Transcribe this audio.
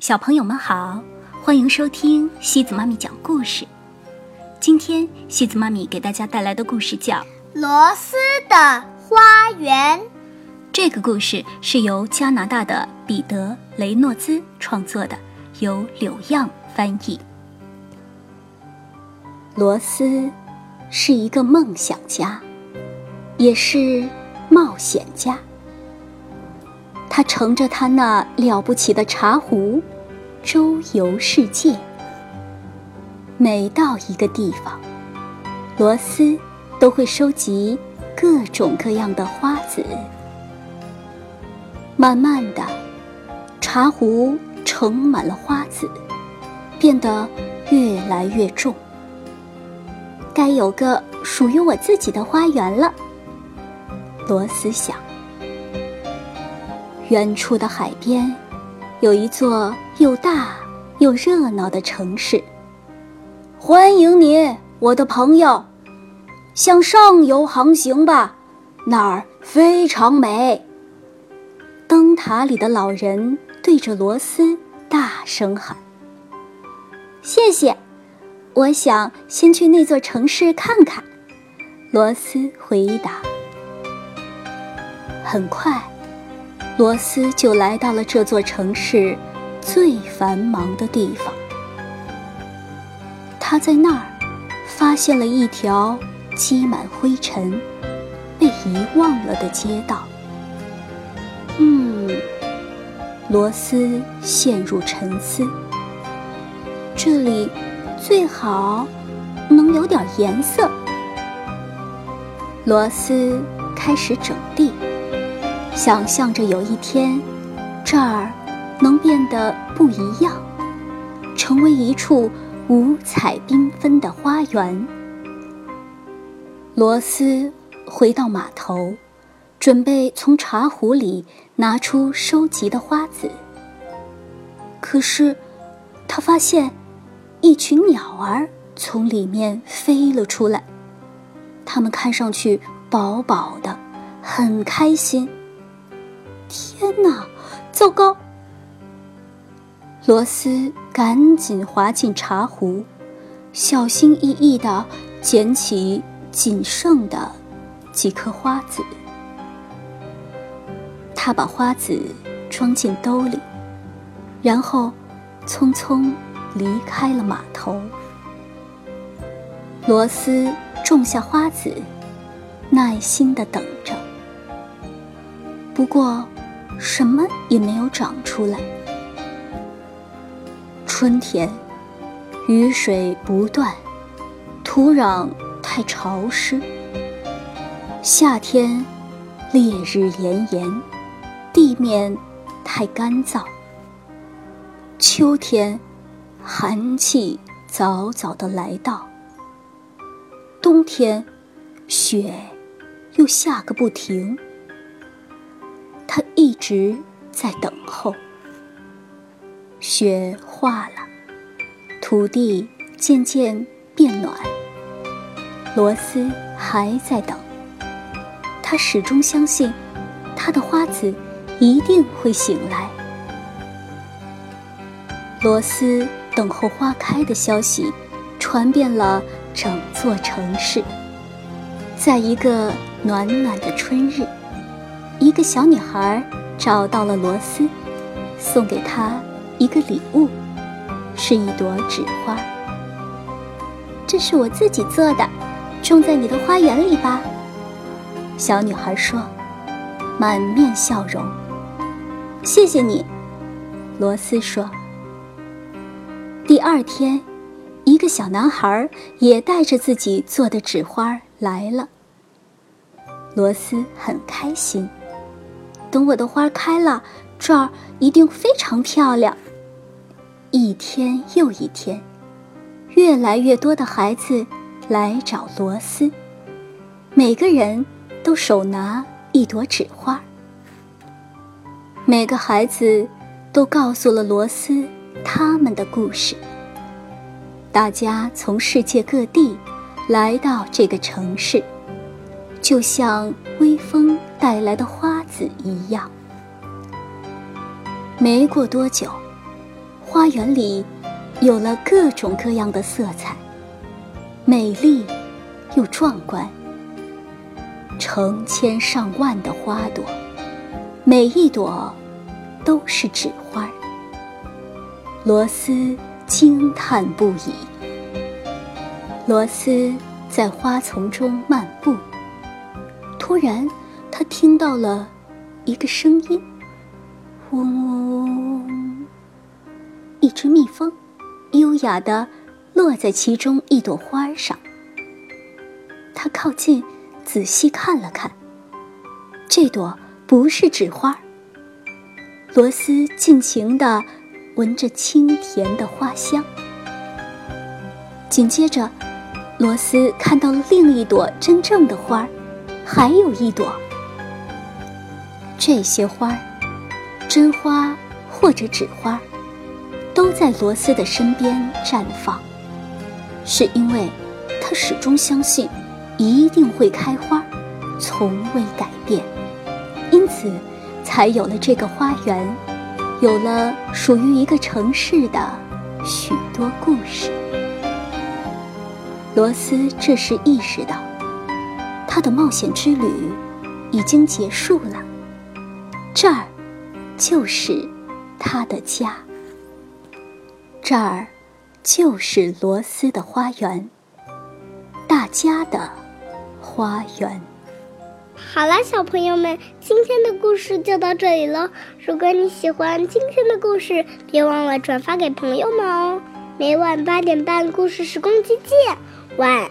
小朋友们好，欢迎收听西子妈咪讲故事。今天西子妈咪给大家带来的故事叫《罗斯的花园》。这个故事是由加拿大的彼得·雷诺兹创作的，由柳样翻译。罗斯是一个梦想家，也是冒险家。他乘着他那了不起的茶壶，周游世界。每到一个地方，罗斯都会收集各种各样的花籽。慢慢的，茶壶盛满了花籽，变得越来越重。该有个属于我自己的花园了，罗斯想。远处的海边，有一座又大又热闹的城市。欢迎你，我的朋友，向上游航行吧，那儿非常美。灯塔里的老人对着罗斯大声喊：“谢谢，我想先去那座城市看看。”罗斯回答。很快。罗斯就来到了这座城市最繁忙的地方。他在那儿发现了一条积满灰尘、被遗忘了的街道。嗯，罗斯陷入沉思。这里最好能有点颜色。罗斯开始整地。想象着有一天，这儿能变得不一样，成为一处五彩缤纷的花园。罗斯回到码头，准备从茶壶里拿出收集的花籽。可是，他发现一群鸟儿从里面飞了出来，它们看上去饱饱的，很开心。天哪！糟糕！罗斯赶紧滑进茶壶，小心翼翼地捡起仅剩的几颗花籽。他把花籽装进兜里，然后匆匆离开了码头。罗斯种下花籽，耐心地等着。不过。什么也没有长出来。春天，雨水不断，土壤太潮湿；夏天，烈日炎炎，地面太干燥；秋天，寒气早早的来到；冬天，雪又下个不停。一直在等候。雪化了，土地渐渐变暖。罗斯还在等。他始终相信，他的花籽一定会醒来。罗斯等候花开的消息传遍了整座城市。在一个暖暖的春日。一个小女孩找到了罗斯，送给他一个礼物，是一朵纸花。这是我自己做的，种在你的花园里吧。小女孩说，满面笑容。谢谢你，罗斯说。第二天，一个小男孩也带着自己做的纸花来了。罗斯很开心。等我的花开了，这儿一定非常漂亮。一天又一天，越来越多的孩子来找罗斯，每个人都手拿一朵纸花。每个孩子都告诉了罗斯他们的故事。大家从世界各地来到这个城市，就像微风带来的花。子一样。没过多久，花园里有了各种各样的色彩，美丽又壮观。成千上万的花朵，每一朵都是纸花。罗斯惊叹不已。罗斯在花丛中漫步，突然，他听到了一个声音：“嗡嗡嗡！”一只蜜蜂优雅地落在其中一朵花上。他靠近。仔细看了看，这朵不是纸花。罗斯尽情地闻着清甜的花香。紧接着，罗斯看到了另一朵真正的花儿，还有一朵。这些花儿，真花或者纸花，都在罗斯的身边绽放，是因为他始终相信。一定会开花，从未改变，因此才有了这个花园，有了属于一个城市的许多故事。罗斯这时意识到，他的冒险之旅已经结束了，这儿就是他的家，这儿就是罗斯的花园，大家的。花园。好了，小朋友们，今天的故事就到这里了。如果你喜欢今天的故事，别忘了转发给朋友们哦。每晚八点半，故事时光机见，晚。